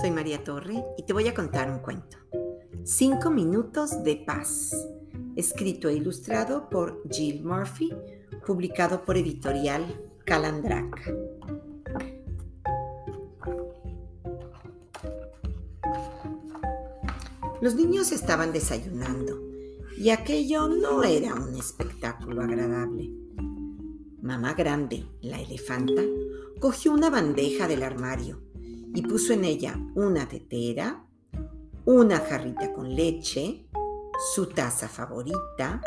Soy María Torre y te voy a contar un cuento. Cinco minutos de paz. Escrito e ilustrado por Jill Murphy, publicado por editorial Calandraca. Los niños estaban desayunando y aquello no era un espectáculo agradable. Mamá Grande, la elefanta, cogió una bandeja del armario y puso en ella una tetera, una jarrita con leche, su taza favorita,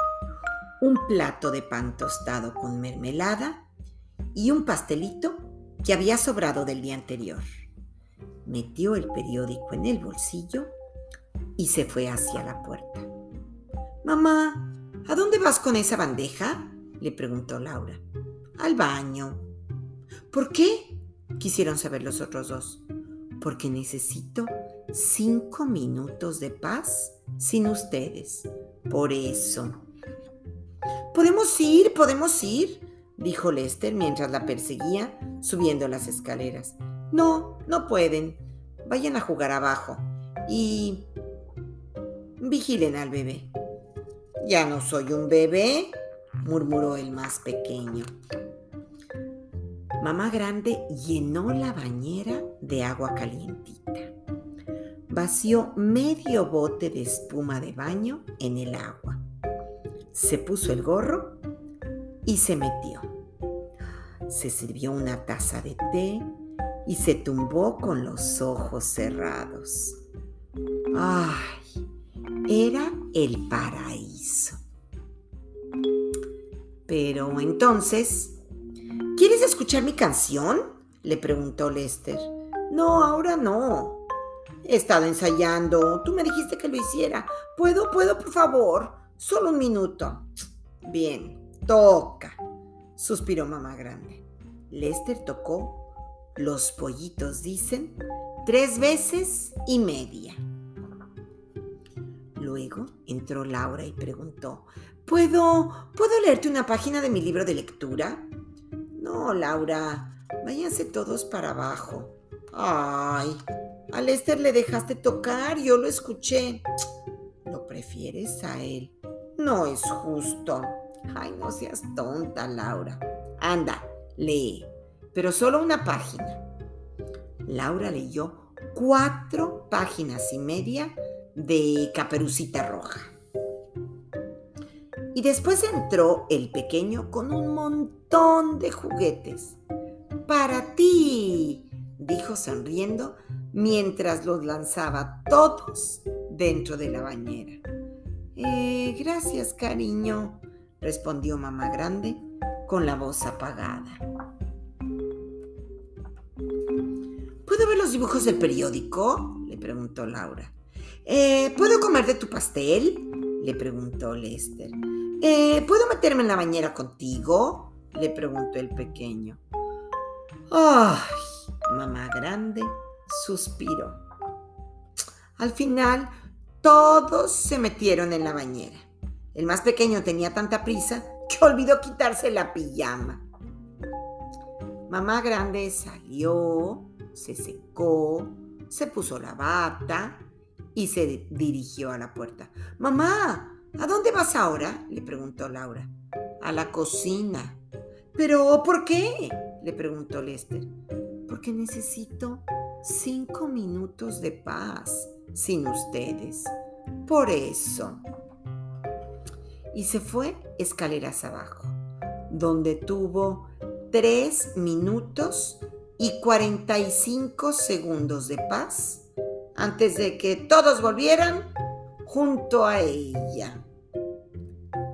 un plato de pan tostado con mermelada y un pastelito que había sobrado del día anterior. Metió el periódico en el bolsillo y se fue hacia la puerta. Mamá, ¿a dónde vas con esa bandeja? le preguntó Laura. Al baño. ¿Por qué? Quisieron saber los otros dos porque necesito cinco minutos de paz sin ustedes. Por eso. Podemos ir, podemos ir, dijo Lester mientras la perseguía subiendo las escaleras. No, no pueden. Vayan a jugar abajo y vigilen al bebé. Ya no soy un bebé, murmuró el más pequeño. Mamá Grande llenó la bañera de agua calientita. Vació medio bote de espuma de baño en el agua. Se puso el gorro y se metió. Se sirvió una taza de té y se tumbó con los ojos cerrados. ¡Ay! Era el paraíso. Pero entonces ¿Quieres escuchar mi canción? le preguntó Lester. No, ahora no. He estado ensayando. Tú me dijiste que lo hiciera. ¿Puedo, puedo, por favor? Solo un minuto. Bien, toca, suspiró mamá grande. Lester tocó Los pollitos dicen tres veces y media. Luego entró Laura y preguntó, ¿Puedo, ¿puedo leerte una página de mi libro de lectura? No, Laura, váyanse todos para abajo. Ay, a Lester le dejaste tocar, yo lo escuché. ¿Lo prefieres a él? No es justo. Ay, no seas tonta, Laura. Anda, lee, pero solo una página. Laura leyó cuatro páginas y media de Caperucita Roja. Y después entró el pequeño con un montón de juguetes. Para ti, dijo sonriendo mientras los lanzaba todos dentro de la bañera. Eh, gracias, cariño, respondió mamá grande con la voz apagada. ¿Puedo ver los dibujos del periódico? le preguntó Laura. Eh, ¿Puedo comer de tu pastel? le preguntó Lester. Eh, ¿Puedo meterme en la bañera contigo? le preguntó el pequeño. ¡Ay! Mamá grande suspiró. Al final, todos se metieron en la bañera. El más pequeño tenía tanta prisa que olvidó quitarse la pijama. Mamá grande salió, se secó, se puso la bata y se dirigió a la puerta. Mamá, ¿A dónde vas ahora? le preguntó Laura. A la cocina. ¿Pero por qué? le preguntó Lester. Porque necesito cinco minutos de paz sin ustedes. Por eso. Y se fue escaleras abajo, donde tuvo tres minutos y cuarenta y cinco segundos de paz antes de que todos volvieran junto a ella.